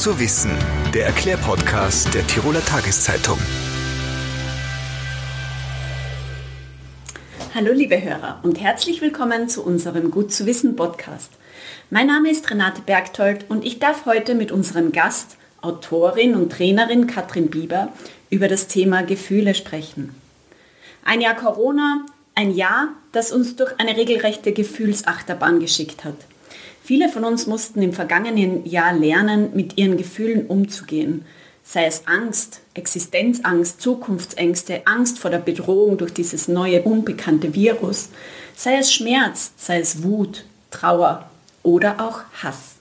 zu wissen, der Erklärpodcast der Tiroler Tageszeitung. Hallo liebe Hörer und herzlich willkommen zu unserem Gut zu wissen Podcast. Mein Name ist Renate Bergtold und ich darf heute mit unserem Gast, Autorin und Trainerin Katrin Bieber, über das Thema Gefühle sprechen. Ein Jahr Corona, ein Jahr, das uns durch eine regelrechte Gefühlsachterbahn geschickt hat. Viele von uns mussten im vergangenen Jahr lernen, mit ihren Gefühlen umzugehen. Sei es Angst, Existenzangst, Zukunftsängste, Angst vor der Bedrohung durch dieses neue unbekannte Virus, sei es Schmerz, sei es Wut, Trauer oder auch Hass.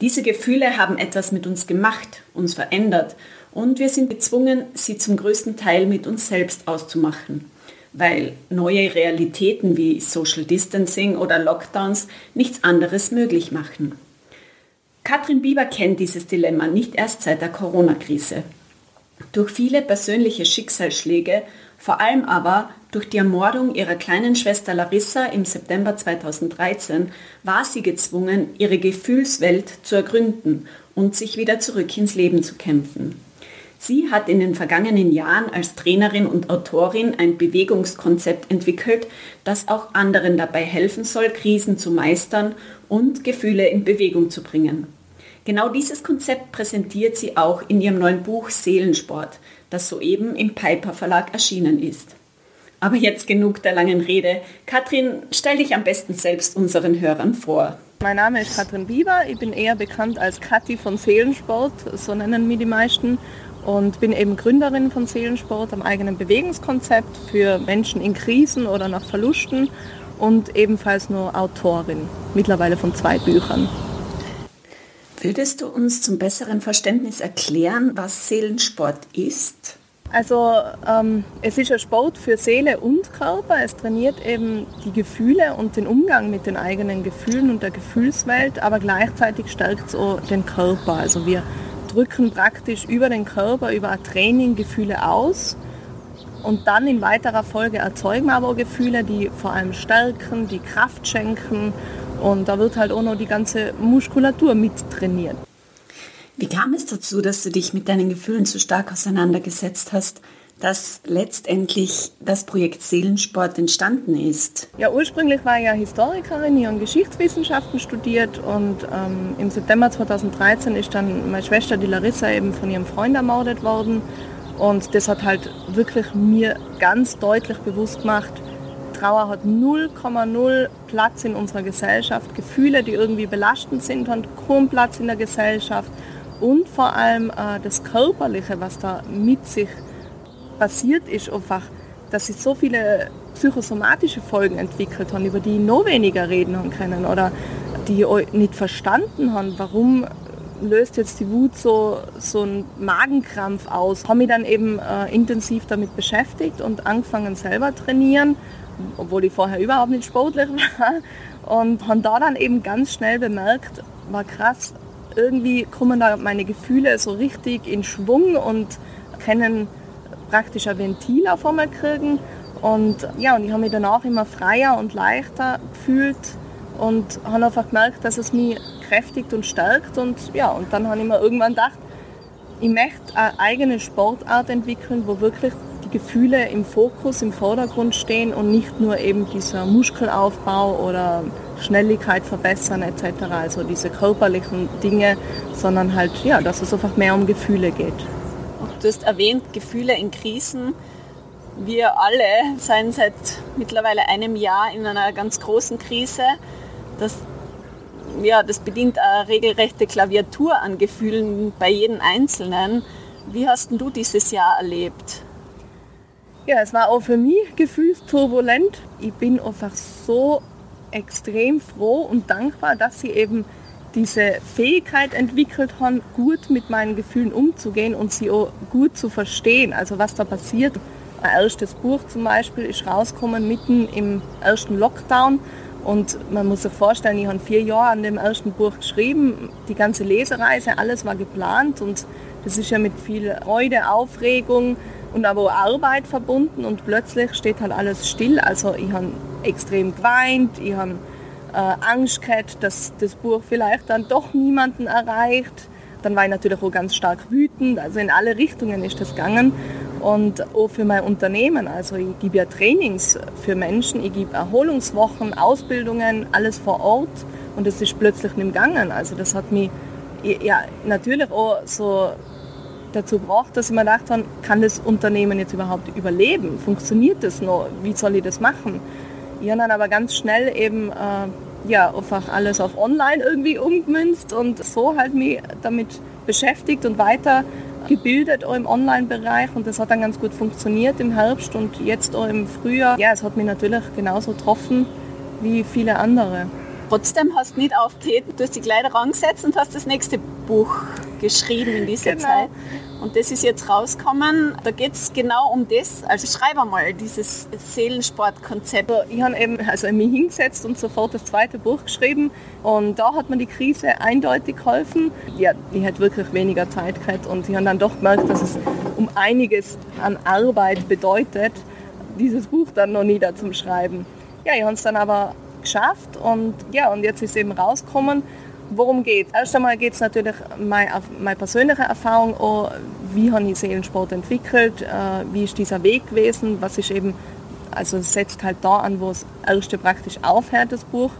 Diese Gefühle haben etwas mit uns gemacht, uns verändert und wir sind gezwungen, sie zum größten Teil mit uns selbst auszumachen weil neue Realitäten wie Social Distancing oder Lockdowns nichts anderes möglich machen. Katrin Bieber kennt dieses Dilemma nicht erst seit der Corona-Krise. Durch viele persönliche Schicksalsschläge, vor allem aber durch die Ermordung ihrer kleinen Schwester Larissa im September 2013, war sie gezwungen, ihre Gefühlswelt zu ergründen und sich wieder zurück ins Leben zu kämpfen. Sie hat in den vergangenen Jahren als Trainerin und Autorin ein Bewegungskonzept entwickelt, das auch anderen dabei helfen soll, Krisen zu meistern und Gefühle in Bewegung zu bringen. Genau dieses Konzept präsentiert sie auch in ihrem neuen Buch Seelensport, das soeben im Piper Verlag erschienen ist. Aber jetzt genug der langen Rede. Katrin, stell dich am besten selbst unseren Hörern vor. Mein Name ist Katrin Bieber, ich bin eher bekannt als Kathi von Seelensport, so nennen mich die meisten und bin eben Gründerin von Seelensport, am eigenen Bewegungskonzept für Menschen in Krisen oder nach Verlusten und ebenfalls nur Autorin, mittlerweile von zwei Büchern. Würdest du uns zum besseren Verständnis erklären, was Seelensport ist? Also ähm, es ist ein Sport für Seele und Körper. Es trainiert eben die Gefühle und den Umgang mit den eigenen Gefühlen und der Gefühlswelt, aber gleichzeitig stärkt es auch den Körper. Also wir drücken praktisch über den Körper, über ein Training Gefühle aus und dann in weiterer Folge erzeugen wir aber Gefühle, die vor allem stärken, die Kraft schenken und da wird halt auch noch die ganze Muskulatur mit trainiert. Wie kam es dazu, dass du dich mit deinen Gefühlen so stark auseinandergesetzt hast? Dass letztendlich das Projekt Seelensport entstanden ist. Ja, ursprünglich war ich ja Historikerin, ich habe Geschichtswissenschaften studiert und ähm, im September 2013 ist dann meine Schwester, die Larissa, eben von ihrem Freund ermordet worden. Und das hat halt wirklich mir ganz deutlich bewusst gemacht, Trauer hat 0,0 Platz in unserer Gesellschaft. Gefühle, die irgendwie belastend sind, haben kaum Platz in der Gesellschaft. Und vor allem äh, das Körperliche, was da mit sich passiert ist einfach, dass sie so viele psychosomatische Folgen entwickelt haben, über die noch weniger reden haben können oder die nicht verstanden haben, warum löst jetzt die Wut so, so einen Magenkrampf aus. Habe mich dann eben äh, intensiv damit beschäftigt und angefangen selber trainieren, obwohl ich vorher überhaupt nicht sportlich war. Und habe da dann eben ganz schnell bemerkt, war krass, irgendwie kommen da meine Gefühle so richtig in Schwung und können praktisch ein Ventil auf einmal kriegen. Und ja, und ich habe mich danach immer freier und leichter gefühlt und habe einfach gemerkt, dass es mich kräftigt und stärkt. Und ja, und dann habe ich mir irgendwann gedacht, ich möchte eine eigene Sportart entwickeln, wo wirklich die Gefühle im Fokus, im Vordergrund stehen und nicht nur eben dieser Muskelaufbau oder Schnelligkeit verbessern etc., also diese körperlichen Dinge, sondern halt, ja, dass es einfach mehr um Gefühle geht. Du hast erwähnt, Gefühle in Krisen. Wir alle seien seit mittlerweile einem Jahr in einer ganz großen Krise. Das, ja, das bedient eine regelrechte Klaviatur an Gefühlen bei jedem Einzelnen. Wie hast du dieses Jahr erlebt? Ja, es war auch für mich gefühlsturbulent. Ich bin einfach so extrem froh und dankbar, dass sie eben diese Fähigkeit entwickelt haben, gut mit meinen Gefühlen umzugehen und sie auch gut zu verstehen, also was da passiert. Mein erstes Buch zum Beispiel ist rausgekommen mitten im ersten Lockdown und man muss sich vorstellen, ich habe vier Jahre an dem ersten Buch geschrieben, die ganze Lesereise, alles war geplant und das ist ja mit viel Freude, Aufregung und aber auch Arbeit verbunden und plötzlich steht halt alles still. Also ich habe extrem geweint, ich habe Angst gehabt, dass das Buch vielleicht dann doch niemanden erreicht. Dann war ich natürlich auch ganz stark wütend. Also in alle Richtungen ist das gegangen. Und auch für mein Unternehmen. Also ich gebe ja Trainings für Menschen, ich gebe Erholungswochen, Ausbildungen, alles vor Ort. Und das ist plötzlich nicht gegangen. Also das hat mich ja, natürlich auch so dazu gebracht, dass ich mir gedacht habe, kann das Unternehmen jetzt überhaupt überleben? Funktioniert das noch? Wie soll ich das machen? Ich habe dann aber ganz schnell eben äh, ja, einfach alles auf online irgendwie umgemünzt und so halt mich damit beschäftigt und weiter gebildet auch im Online-Bereich und das hat dann ganz gut funktioniert im Herbst und jetzt auch im Frühjahr. Ja, es hat mich natürlich genauso getroffen wie viele andere. Trotzdem hast du nicht aufgetreten, du hast dich gleich rangesetzt und hast das nächste Buch geschrieben in dieser genau. Zeit. Und das ist jetzt rausgekommen. Da geht es genau um das. Also schreib einmal dieses Seelensportkonzept. Ich habe eben also mich hingesetzt und sofort das zweite Buch geschrieben. Und da hat mir die Krise eindeutig geholfen. Ja, ich hätte wirklich weniger Zeit gehabt und ich habe dann doch gemerkt, dass es um einiges an Arbeit bedeutet, dieses Buch dann noch nieder zum Schreiben. Ja, ich habe es dann aber geschafft und ja, und jetzt ist es eben rausgekommen worum geht es? Erst einmal geht es natürlich um meine, meine persönliche Erfahrung, auch, wie habe ich Seelensport entwickelt, äh, wie ist dieser Weg gewesen, was ist eben, also setzt halt da an, wo es erste praktisch aufhört, das Buch.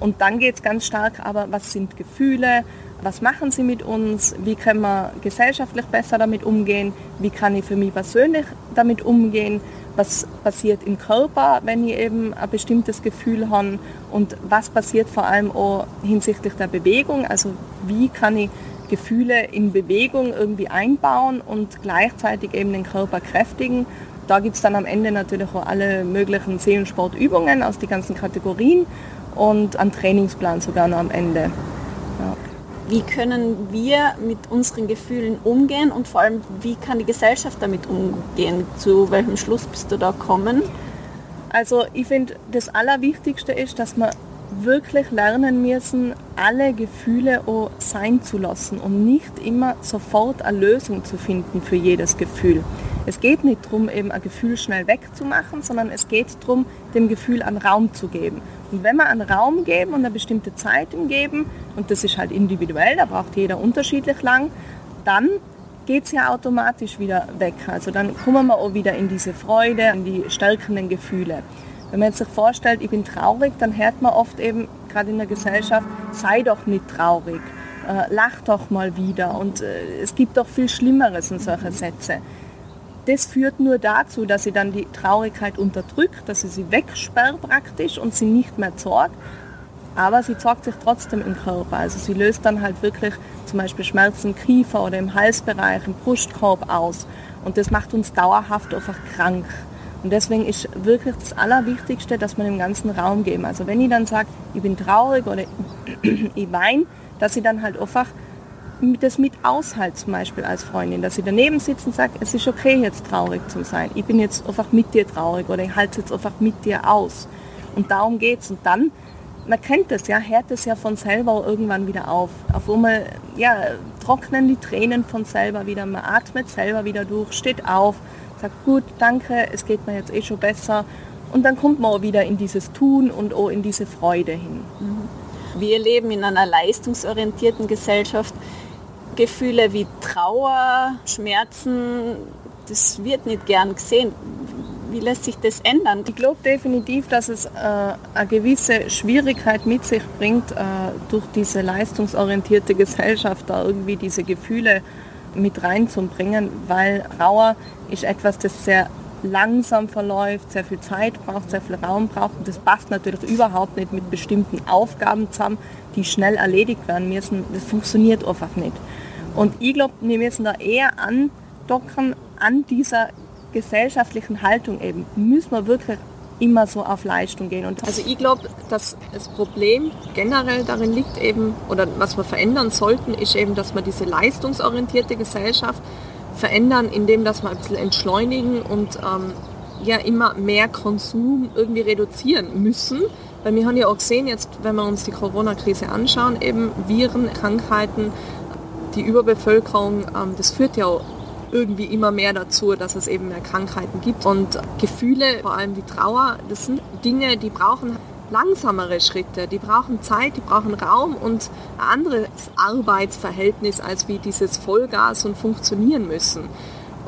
Und dann geht es ganz stark, aber was sind Gefühle, was machen sie mit uns, wie können wir gesellschaftlich besser damit umgehen, wie kann ich für mich persönlich damit umgehen, was passiert im Körper, wenn ich eben ein bestimmtes Gefühl habe? Und was passiert vor allem auch hinsichtlich der Bewegung, also wie kann ich Gefühle in Bewegung irgendwie einbauen und gleichzeitig eben den Körper kräftigen. Da gibt es dann am Ende natürlich auch alle möglichen Seelensportübungen aus den ganzen Kategorien und einen Trainingsplan sogar noch am Ende. Wie können wir mit unseren Gefühlen umgehen und vor allem, wie kann die Gesellschaft damit umgehen? Zu welchem Schluss bist du da gekommen? Also ich finde, das Allerwichtigste ist, dass wir wirklich lernen müssen, alle Gefühle auch sein zu lassen und nicht immer sofort eine Lösung zu finden für jedes Gefühl. Es geht nicht darum, eben ein Gefühl schnell wegzumachen, sondern es geht darum, dem Gefühl einen Raum zu geben. Und wenn wir einen Raum geben und eine bestimmte Zeit ihm geben, und das ist halt individuell, da braucht jeder unterschiedlich lang, dann geht es ja automatisch wieder weg. Also dann kommen wir auch wieder in diese Freude, in die stärkenden Gefühle. Wenn man sich vorstellt, ich bin traurig, dann hört man oft eben, gerade in der Gesellschaft, sei doch nicht traurig, äh, lach doch mal wieder. Und äh, es gibt doch viel Schlimmeres in solche Sätze das führt nur dazu, dass sie dann die Traurigkeit unterdrückt, dass sie sie wegsperrt praktisch und sie nicht mehr sorgt. Aber sie sorgt sich trotzdem im Körper. Also sie löst dann halt wirklich zum Beispiel Schmerzen im Kiefer oder im Halsbereich, im Brustkorb aus. Und das macht uns dauerhaft einfach krank. Und deswegen ist wirklich das Allerwichtigste, dass man im ganzen Raum geben. Also wenn ich dann sage, ich bin traurig oder ich weine, dass ich dann halt einfach das mit aushalt zum Beispiel als Freundin, dass sie daneben sitzt und sagt, es ist okay jetzt traurig zu sein, ich bin jetzt einfach mit dir traurig oder ich halte es jetzt einfach mit dir aus. Und darum geht es. Und dann, man kennt das ja, hört es ja von selber irgendwann wieder auf. Auf einmal, ja, trocknen die Tränen von selber wieder, man atmet selber wieder durch, steht auf, sagt gut, danke, es geht mir jetzt eh schon besser. Und dann kommt man auch wieder in dieses Tun und auch in diese Freude hin. Wir leben in einer leistungsorientierten Gesellschaft. Gefühle wie Trauer, Schmerzen, das wird nicht gern gesehen. Wie lässt sich das ändern? Ich glaube definitiv, dass es äh, eine gewisse Schwierigkeit mit sich bringt, äh, durch diese leistungsorientierte Gesellschaft da irgendwie diese Gefühle mit reinzubringen, weil Trauer ist etwas, das sehr langsam verläuft, sehr viel Zeit braucht, sehr viel Raum braucht. Und das passt natürlich überhaupt nicht mit bestimmten Aufgaben zusammen, die schnell erledigt werden müssen. Das funktioniert einfach nicht. Und ich glaube, wir müssen da eher andocken an dieser gesellschaftlichen Haltung eben. Müssen wir wirklich immer so auf Leistung gehen. Und also ich glaube, dass das Problem generell darin liegt eben, oder was wir verändern sollten, ist eben, dass wir diese leistungsorientierte Gesellschaft verändern, indem dass wir ein bisschen entschleunigen und ähm, ja immer mehr Konsum irgendwie reduzieren müssen. Weil wir haben ja auch gesehen, jetzt wenn wir uns die Corona-Krise anschauen, eben Viren, Krankheiten, die Überbevölkerung, ähm, das führt ja irgendwie immer mehr dazu, dass es eben mehr Krankheiten gibt. Und Gefühle, vor allem die Trauer, das sind Dinge, die brauchen langsamere Schritte, die brauchen Zeit, die brauchen Raum und ein anderes Arbeitsverhältnis als wie dieses Vollgas und funktionieren müssen.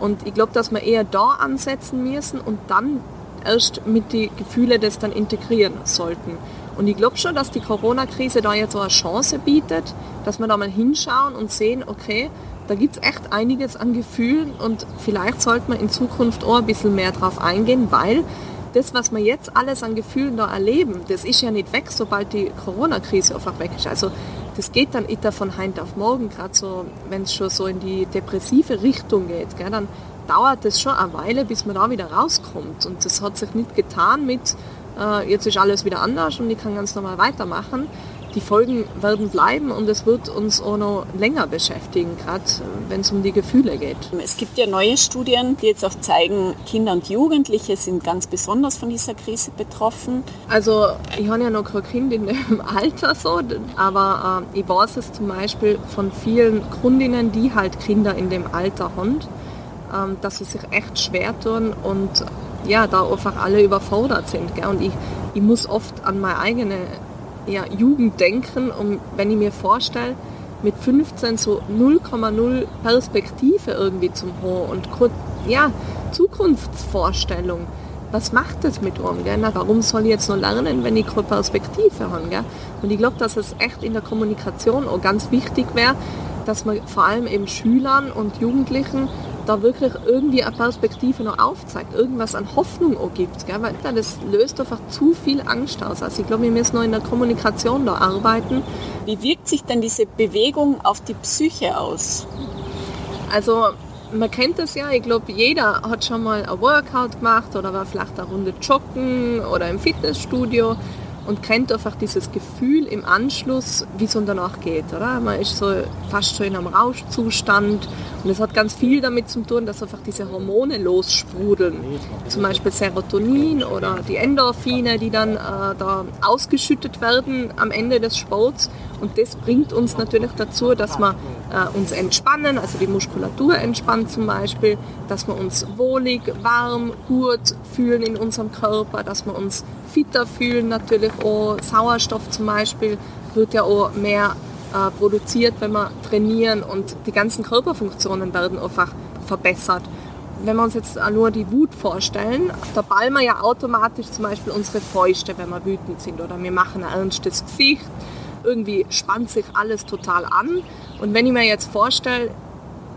Und ich glaube, dass wir eher da ansetzen müssen und dann erst mit die Gefühle das dann integrieren sollten. Und ich glaube schon, dass die Corona-Krise da jetzt so eine Chance bietet, dass wir da mal hinschauen und sehen, okay, da gibt es echt einiges an Gefühlen und vielleicht sollte man in Zukunft auch ein bisschen mehr drauf eingehen, weil das, was wir jetzt alles an Gefühlen da erleben, das ist ja nicht weg, sobald die Corona-Krise einfach weg ist. Also das geht dann nicht von heute auf morgen, gerade so, wenn es schon so in die depressive Richtung geht, gell, dann dauert es schon eine Weile, bis man da wieder rauskommt. Und das hat sich nicht getan mit, äh, jetzt ist alles wieder anders und ich kann ganz normal weitermachen die Folgen werden bleiben und es wird uns auch noch länger beschäftigen, gerade wenn es um die Gefühle geht. Es gibt ja neue Studien, die jetzt auch zeigen, Kinder und Jugendliche sind ganz besonders von dieser Krise betroffen. Also ich habe ja noch kein Kind in dem Alter so, aber äh, ich weiß es zum Beispiel von vielen Kundinnen, die halt Kinder in dem Alter haben, dass sie sich echt schwer tun und ja, da einfach alle überfordert sind. Gell? Und ich, ich muss oft an meine eigene ja, Jugenddenken und wenn ich mir vorstelle, mit 15 so 0,0 Perspektive irgendwie zum Hohen und ja, Zukunftsvorstellung. Was macht das mit uns? Gell? Na, warum soll ich jetzt noch lernen, wenn ich keine Perspektive habe? Gell? Und ich glaube, dass es echt in der Kommunikation auch ganz wichtig wäre, dass man vor allem eben Schülern und Jugendlichen da wirklich irgendwie eine Perspektive noch aufzeigt, irgendwas an Hoffnung auch gibt. Gell? Weil das löst einfach zu viel Angst aus. Also ich glaube, wir müssen noch in der Kommunikation da arbeiten. Wie wirkt sich denn diese Bewegung auf die Psyche aus? Also man kennt das ja, ich glaube, jeder hat schon mal ein Workout gemacht oder war vielleicht eine Runde joggen oder im Fitnessstudio und kennt einfach dieses Gefühl im Anschluss, wie es danach geht. Oder? Man ist so fast schon in einem Rauschzustand und es hat ganz viel damit zu tun, dass einfach diese Hormone lossprudeln. Zum Beispiel Serotonin oder die Endorphine, die dann äh, da ausgeschüttet werden am Ende des Sports. Und das bringt uns natürlich dazu, dass wir äh, uns entspannen, also die Muskulatur entspannt zum Beispiel, dass wir uns wohlig, warm, gut fühlen in unserem Körper, dass wir uns fitter fühlen natürlich auch. Sauerstoff zum Beispiel wird ja auch mehr äh, produziert, wenn wir trainieren und die ganzen Körperfunktionen werden einfach verbessert. Wenn wir uns jetzt nur die Wut vorstellen, da ballen wir ja automatisch zum Beispiel unsere Fäuste, wenn wir wütend sind oder wir machen ein ernstes Gesicht. Irgendwie spannt sich alles total an. Und wenn ich mir jetzt vorstelle,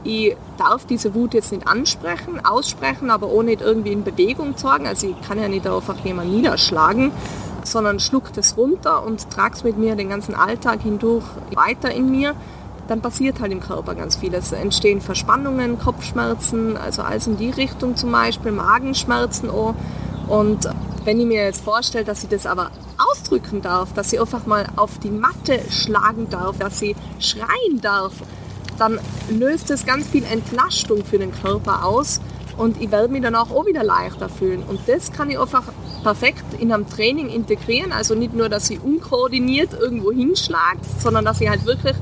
ich darf diese Wut jetzt nicht ansprechen, aussprechen, aber auch nicht irgendwie in Bewegung zeigen. Also ich kann ja nicht einfach jemanden niederschlagen, sondern schluckt es runter und trage es mit mir den ganzen Alltag hindurch weiter in mir. Dann passiert halt im Körper ganz viel. Es entstehen Verspannungen, Kopfschmerzen, also alles in die Richtung zum Beispiel, Magenschmerzen auch. Und wenn ich mir jetzt vorstelle, dass ich das aber ausdrücken darf, dass ich einfach mal auf die Matte schlagen darf, dass ich schreien darf, dann löst es ganz viel Entlastung für den Körper aus und ich werde mich danach auch wieder leichter fühlen. Und das kann ich einfach perfekt in einem Training integrieren. Also nicht nur, dass ich unkoordiniert irgendwo hinschlage, sondern dass ich halt wirklich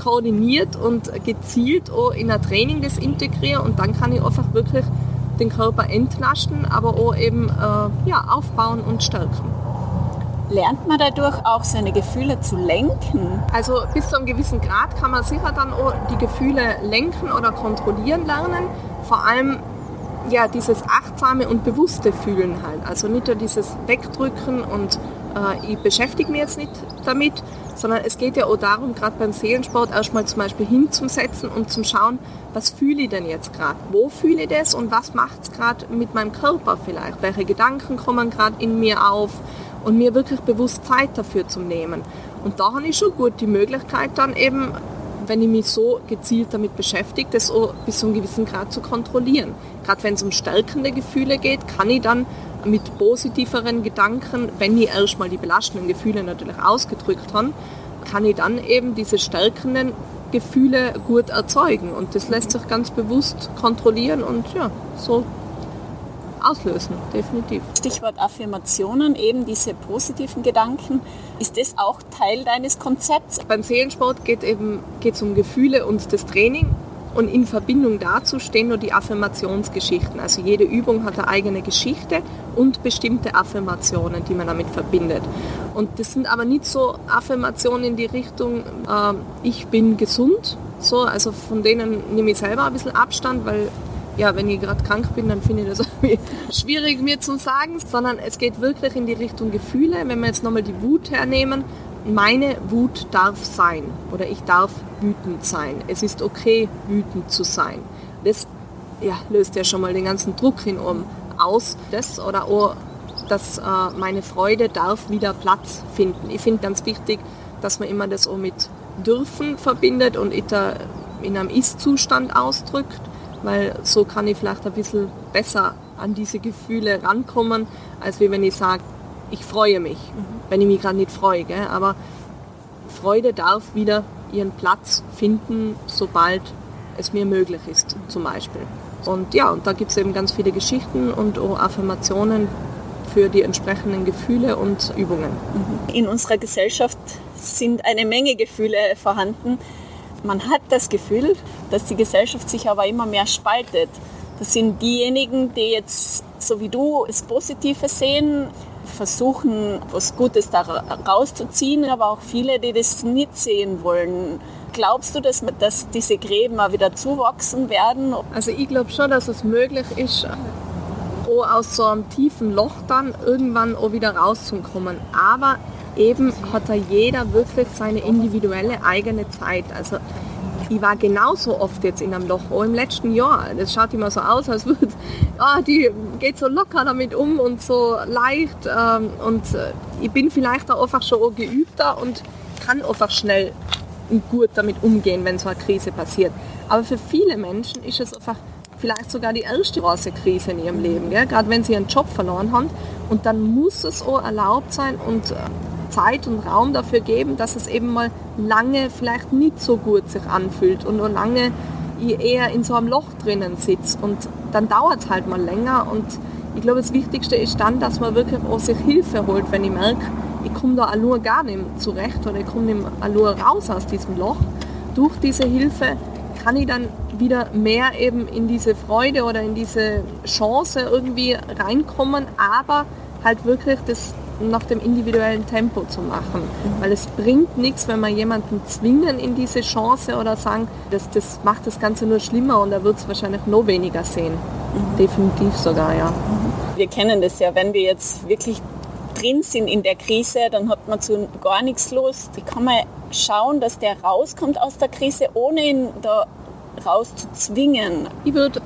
koordiniert und gezielt auch in ein Training das integriere und dann kann ich einfach wirklich den Körper entlasten, aber auch eben äh, ja, aufbauen und stärken. Lernt man dadurch auch seine Gefühle zu lenken? Also bis zu einem gewissen Grad kann man sicher dann auch die Gefühle lenken oder kontrollieren lernen. Vor allem ja, dieses achtsame und bewusste Fühlen halt. Also nicht nur dieses Wegdrücken und äh, ich beschäftige mich jetzt nicht damit, sondern es geht ja auch darum, gerade beim Seelensport erstmal zum Beispiel hinzusetzen und zum Schauen, was fühle ich denn jetzt gerade? Wo fühle ich das und was macht es gerade mit meinem Körper vielleicht? Welche Gedanken kommen gerade in mir auf? Und mir wirklich bewusst Zeit dafür zu nehmen. Und da habe ich schon gut die Möglichkeit dann eben, wenn ich mich so gezielt damit beschäftige, das auch bis zu einem gewissen Grad zu kontrollieren. Gerade wenn es um stärkende Gefühle geht, kann ich dann mit positiveren Gedanken, wenn ich erstmal die belastenden Gefühle natürlich ausgedrückt habe, kann ich dann eben diese stärkenden Gefühle gut erzeugen. Und das lässt sich ganz bewusst kontrollieren und ja, so auslösen, definitiv. Stichwort Affirmationen, eben diese positiven Gedanken. Ist das auch Teil deines Konzepts? Beim Seelensport geht eben geht's um Gefühle und das Training. Und in Verbindung dazu stehen nur die Affirmationsgeschichten. Also jede Übung hat eine eigene Geschichte und bestimmte Affirmationen, die man damit verbindet. Und das sind aber nicht so Affirmationen in die Richtung, äh, ich bin gesund. So, also von denen nehme ich selber ein bisschen Abstand, weil ja, wenn ich gerade krank bin, dann finde ich das irgendwie schwierig mir zu sagen, sondern es geht wirklich in die Richtung Gefühle. Wenn wir jetzt nochmal die Wut hernehmen, meine Wut darf sein oder ich darf wütend sein. Es ist okay, wütend zu sein. Das ja, löst ja schon mal den ganzen Druck in um aus. Das oder auch, dass äh, meine Freude darf wieder Platz finden. Ich finde ganz wichtig, dass man immer das auch mit dürfen verbindet und in einem Ist-Zustand ausdrückt, weil so kann ich vielleicht ein bisschen besser an diese Gefühle rankommen, als wenn ich sage, ich freue mich, mhm. wenn ich mich gerade nicht freue. Gell? Aber Freude darf wieder ihren Platz finden, sobald es mir möglich ist, zum Beispiel. Und ja, und da gibt es eben ganz viele Geschichten und Affirmationen für die entsprechenden Gefühle und Übungen. Mhm. In unserer Gesellschaft sind eine Menge Gefühle vorhanden. Man hat das Gefühl, dass die Gesellschaft sich aber immer mehr spaltet. Das sind diejenigen, die jetzt, so wie du, das Positive sehen, versuchen, was Gutes da rauszuziehen, aber auch viele, die das nicht sehen wollen. Glaubst du, dass, dass diese Gräben mal wieder zuwachsen werden? Also ich glaube schon, dass es möglich ist, auch aus so einem tiefen Loch dann irgendwann auch wieder rauszukommen. Aber eben hat da jeder wirklich seine individuelle eigene Zeit. Also ich war genauso oft jetzt in einem Loch, auch im letzten Jahr. Das schaut immer so aus, als würde, ah, die geht so locker damit um und so leicht. Ähm, und äh, ich bin vielleicht auch einfach schon geübter und kann einfach schnell und gut damit umgehen, wenn so eine Krise passiert. Aber für viele Menschen ist es einfach vielleicht sogar die erste große Krise in ihrem Leben, gell? gerade wenn sie ihren Job verloren haben. Und dann muss es auch erlaubt sein und äh, Zeit und Raum dafür geben, dass es eben mal lange vielleicht nicht so gut sich anfühlt und nur lange eher in so einem Loch drinnen sitzt. Und dann dauert es halt mal länger. Und ich glaube, das Wichtigste ist dann, dass man wirklich auch sich Hilfe holt, wenn ich merke, ich komme da nur gar nicht zurecht oder ich komme nur raus aus diesem Loch. Durch diese Hilfe kann ich dann wieder mehr eben in diese Freude oder in diese Chance irgendwie reinkommen, aber halt wirklich das nach dem individuellen Tempo zu machen. Weil es bringt nichts, wenn wir jemanden zwingen in diese Chance oder sagen, das, das macht das Ganze nur schlimmer und er wird es wahrscheinlich noch weniger sehen. Mhm. Definitiv sogar, ja. Wir kennen das ja, wenn wir jetzt wirklich drin sind in der Krise, dann hat man zu gar nichts Lust. Wie kann man schauen, dass der rauskommt aus der Krise, ohne ihn da raus zu zwingen? Ich würde,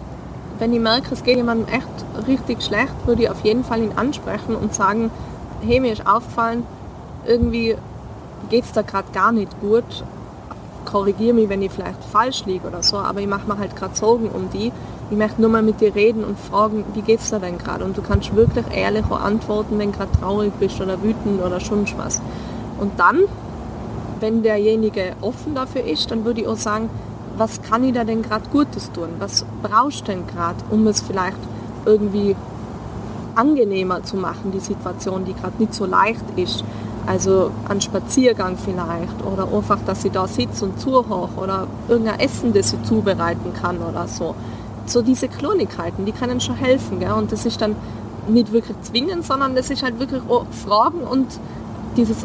wenn ich merke, es geht jemandem echt richtig schlecht, würde ich auf jeden Fall ihn ansprechen und sagen, hey, mir ist aufgefallen, irgendwie geht es da gerade gar nicht gut. Korrigiere mich, wenn ich vielleicht falsch liege oder so, aber ich mache mir halt gerade Sorgen um die. Ich möchte nur mal mit dir reden und fragen, wie geht es dir denn gerade? Und du kannst wirklich ehrlich antworten, wenn gerade traurig bist oder wütend oder schon was. Und dann, wenn derjenige offen dafür ist, dann würde ich auch sagen, was kann ich da denn gerade Gutes tun? Was brauchst du denn gerade, um es vielleicht irgendwie angenehmer zu machen, die Situation, die gerade nicht so leicht ist. Also ein Spaziergang vielleicht oder einfach, dass sie da sitzt und zuhört oder irgendein Essen, das sie zubereiten kann oder so. So diese Kleinigkeiten, die können schon helfen. Gell? Und das ist dann nicht wirklich zwingend, sondern das ist halt wirklich Fragen und dieses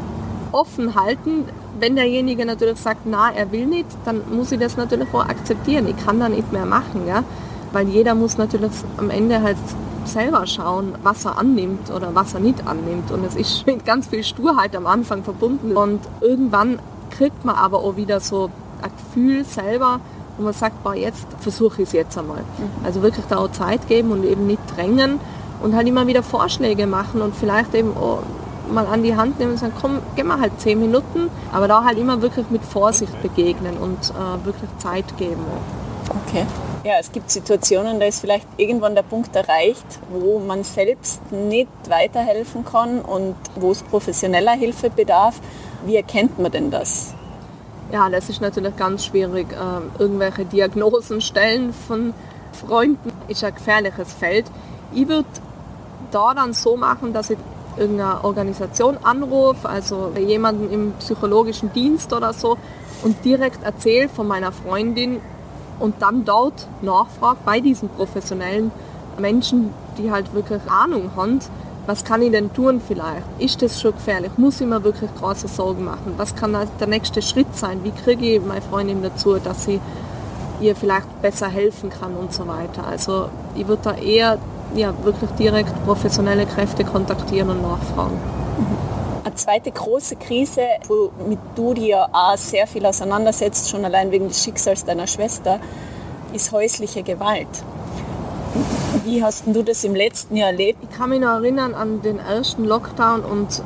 Offenhalten. Wenn derjenige natürlich sagt, na, er will nicht, dann muss ich das natürlich auch akzeptieren. Ich kann da nicht mehr machen, gell? weil jeder muss natürlich am Ende halt selber schauen, was er annimmt oder was er nicht annimmt. Und es ist mit ganz viel Sturheit am Anfang verbunden. Und irgendwann kriegt man aber auch wieder so ein Gefühl selber, wo man sagt, boah, jetzt versuche ich es jetzt einmal. Mhm. Also wirklich da auch Zeit geben und eben nicht drängen und halt immer wieder Vorschläge machen und vielleicht eben auch mal an die Hand nehmen und sagen, komm, geh mal halt zehn Minuten, aber da halt immer wirklich mit Vorsicht begegnen und äh, wirklich Zeit geben. Okay. Ja, es gibt Situationen, da ist vielleicht irgendwann der Punkt erreicht, wo man selbst nicht weiterhelfen kann und wo es professioneller Hilfe bedarf. Wie erkennt man denn das? Ja, das ist natürlich ganz schwierig. Ähm, irgendwelche Diagnosen stellen von Freunden ist ein gefährliches Feld. Ich würde da dann so machen, dass ich irgendeine Organisation anrufe, also jemanden im psychologischen Dienst oder so und direkt erzähle von meiner Freundin, und dann dort nachfragt bei diesen professionellen Menschen, die halt wirklich Ahnung haben, was kann ich denn tun vielleicht? Ist das schon gefährlich? Muss ich mir wirklich große Sorgen machen? Was kann der nächste Schritt sein? Wie kriege ich meine Freundin dazu, dass sie ihr vielleicht besser helfen kann und so weiter? Also ich würde da eher ja, wirklich direkt professionelle Kräfte kontaktieren und nachfragen. Eine zweite große Krise, womit du dir auch sehr viel auseinandersetzt, schon allein wegen des Schicksals deiner Schwester, ist häusliche Gewalt. Wie hast du das im letzten Jahr erlebt? Ich kann mich noch erinnern an den ersten Lockdown und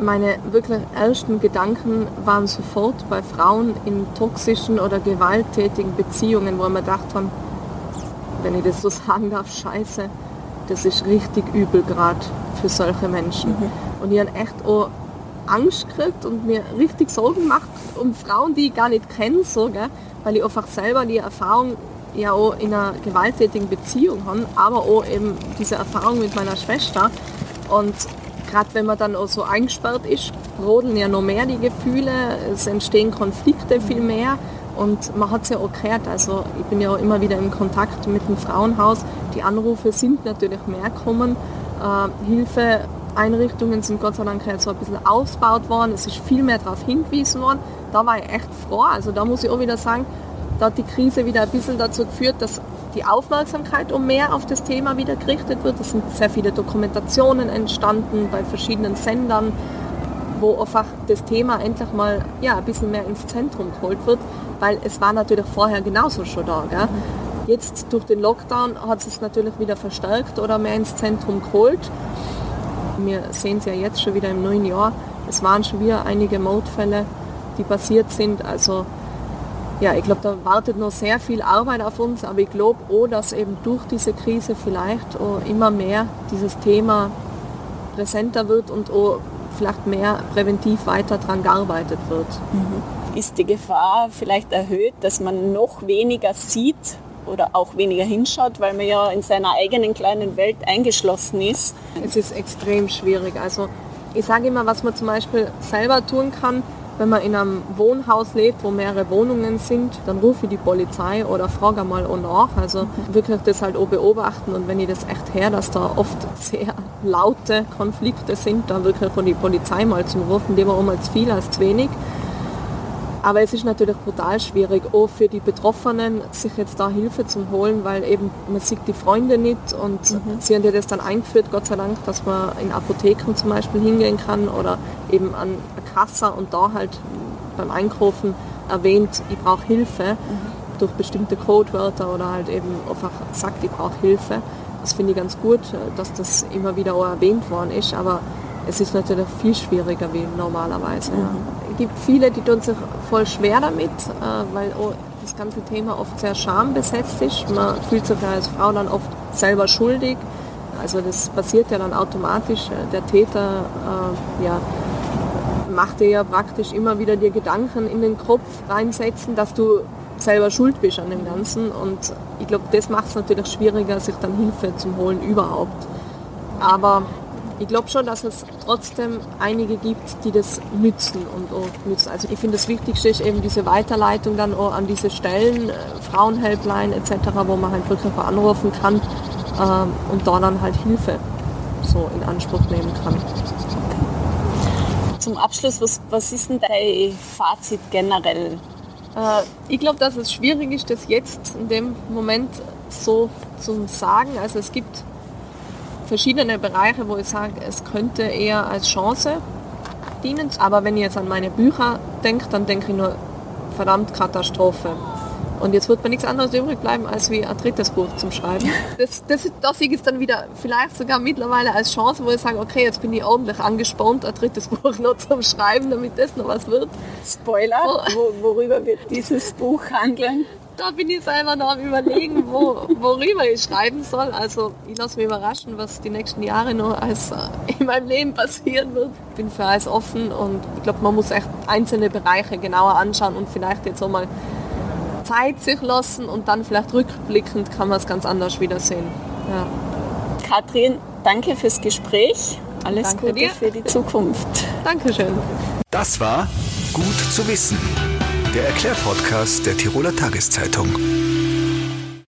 meine wirklich ersten Gedanken waren sofort bei Frauen in toxischen oder gewalttätigen Beziehungen, wo wir gedacht haben, wenn ich das so sagen darf, scheiße, das ist richtig übel gerade für solche Menschen. Mhm. Und ich habe echt auch Angst gekriegt und mir richtig Sorgen gemacht um Frauen, die ich gar nicht kenne, so, gell? weil ich einfach selber die Erfahrung ja auch in einer gewalttätigen Beziehung habe, aber auch eben diese Erfahrung mit meiner Schwester. Und gerade wenn man dann auch so eingesperrt ist, brodeln ja noch mehr die Gefühle, es entstehen Konflikte viel mehr. Und man hat es ja auch gehört, also ich bin ja auch immer wieder im Kontakt mit dem Frauenhaus. Die Anrufe sind natürlich mehr gekommen. Äh, Hilfeeinrichtungen sind Gott sei Dank so ein bisschen ausgebaut worden. Es ist viel mehr darauf hingewiesen worden. Da war ich echt froh. Also da muss ich auch wieder sagen, da hat die Krise wieder ein bisschen dazu geführt, dass die Aufmerksamkeit um mehr auf das Thema wieder gerichtet wird. Es sind sehr viele Dokumentationen entstanden bei verschiedenen Sendern, wo einfach das Thema endlich mal ja, ein bisschen mehr ins Zentrum geholt wird, weil es war natürlich vorher genauso schon da. Gell? Jetzt durch den Lockdown hat es natürlich wieder verstärkt oder mehr ins Zentrum geholt. Wir sehen es ja jetzt schon wieder im neuen Jahr. Es waren schon wieder einige Mordfälle, die passiert sind. Also ja, ich glaube, da wartet noch sehr viel Arbeit auf uns, aber ich glaube auch, dass eben durch diese Krise vielleicht immer mehr dieses Thema präsenter wird und auch vielleicht mehr präventiv weiter daran gearbeitet wird. Mhm. Ist die Gefahr vielleicht erhöht, dass man noch weniger sieht oder auch weniger hinschaut, weil man ja in seiner eigenen kleinen Welt eingeschlossen ist? Es ist extrem schwierig. Also ich sage immer, was man zum Beispiel selber tun kann, wenn man in einem Wohnhaus lebt, wo mehrere Wohnungen sind, dann rufe ich die Polizei oder frage mal auch nach. Also wirklich das halt auch beobachten und wenn ich das echt her, dass da oft sehr laute Konflikte sind, dann wirklich von die Polizei mal zum Rufen, lieber auch mal zu viel als zu wenig. Aber es ist natürlich brutal schwierig, auch für die Betroffenen, sich jetzt da Hilfe zu holen, weil eben man sieht die Freunde nicht und mhm. sie haben ja das dann eingeführt, Gott sei Dank, dass man in Apotheken zum Beispiel hingehen kann oder eben an Kasse und da halt beim Einkaufen erwähnt, ich brauche Hilfe mhm. durch bestimmte Codewörter oder halt eben einfach sagt, ich brauche Hilfe. Das finde ich ganz gut, dass das immer wieder auch erwähnt worden ist, aber es ist natürlich viel schwieriger wie normalerweise. Mhm. Ja. Es gibt viele, die tun sich voll schwer damit, äh, weil das ganze Thema oft sehr schambesetzt ist. Man fühlt sich als Frau dann oft selber schuldig. Also das passiert ja dann automatisch. Der Täter äh, ja, macht dir ja praktisch immer wieder dir Gedanken in den Kopf reinsetzen, dass du selber schuld bist an dem Ganzen. Und ich glaube, das macht es natürlich schwieriger, sich dann Hilfe zu holen überhaupt. Aber ich glaube schon, dass es trotzdem einige gibt, die das nützen und auch nützen. Also ich finde das Wichtigste ist eben diese Weiterleitung dann auch an diese Stellen, äh, Frauenhelpline etc., wo man halt wirklich anrufen kann äh, und da dann halt Hilfe so in Anspruch nehmen kann. Zum Abschluss, was, was ist denn dein Fazit generell? Äh, ich glaube, dass es schwierig ist, das jetzt in dem Moment so zu sagen. Also es gibt verschiedene Bereiche, wo ich sage, es könnte eher als Chance dienen. Aber wenn ich jetzt an meine Bücher denke, dann denke ich nur, verdammt Katastrophe. Und jetzt wird mir nichts anderes übrig bleiben, als wie ein drittes Buch zum Schreiben. Das, das, das sehe ich dann wieder vielleicht sogar mittlerweile als Chance, wo ich sage, okay, jetzt bin ich ordentlich angespornt, ein drittes Buch noch zum Schreiben, damit das noch was wird. Spoiler, wo, worüber wird dieses Buch handeln? da bin ich selber noch am überlegen, wo, worüber ich schreiben soll. Also ich lasse mich überraschen, was die nächsten Jahre noch als, äh, in meinem Leben passieren wird. Ich bin für alles offen und ich glaube, man muss echt einzelne Bereiche genauer anschauen und vielleicht jetzt auch mal Zeit sich lassen und dann vielleicht rückblickend kann man es ganz anders wiedersehen. Ja. Katrin, danke fürs Gespräch. Alles danke Gute dir. für die Zukunft. Dankeschön. Das war Gut zu wissen der Erklärpodcast der Tiroler Tageszeitung.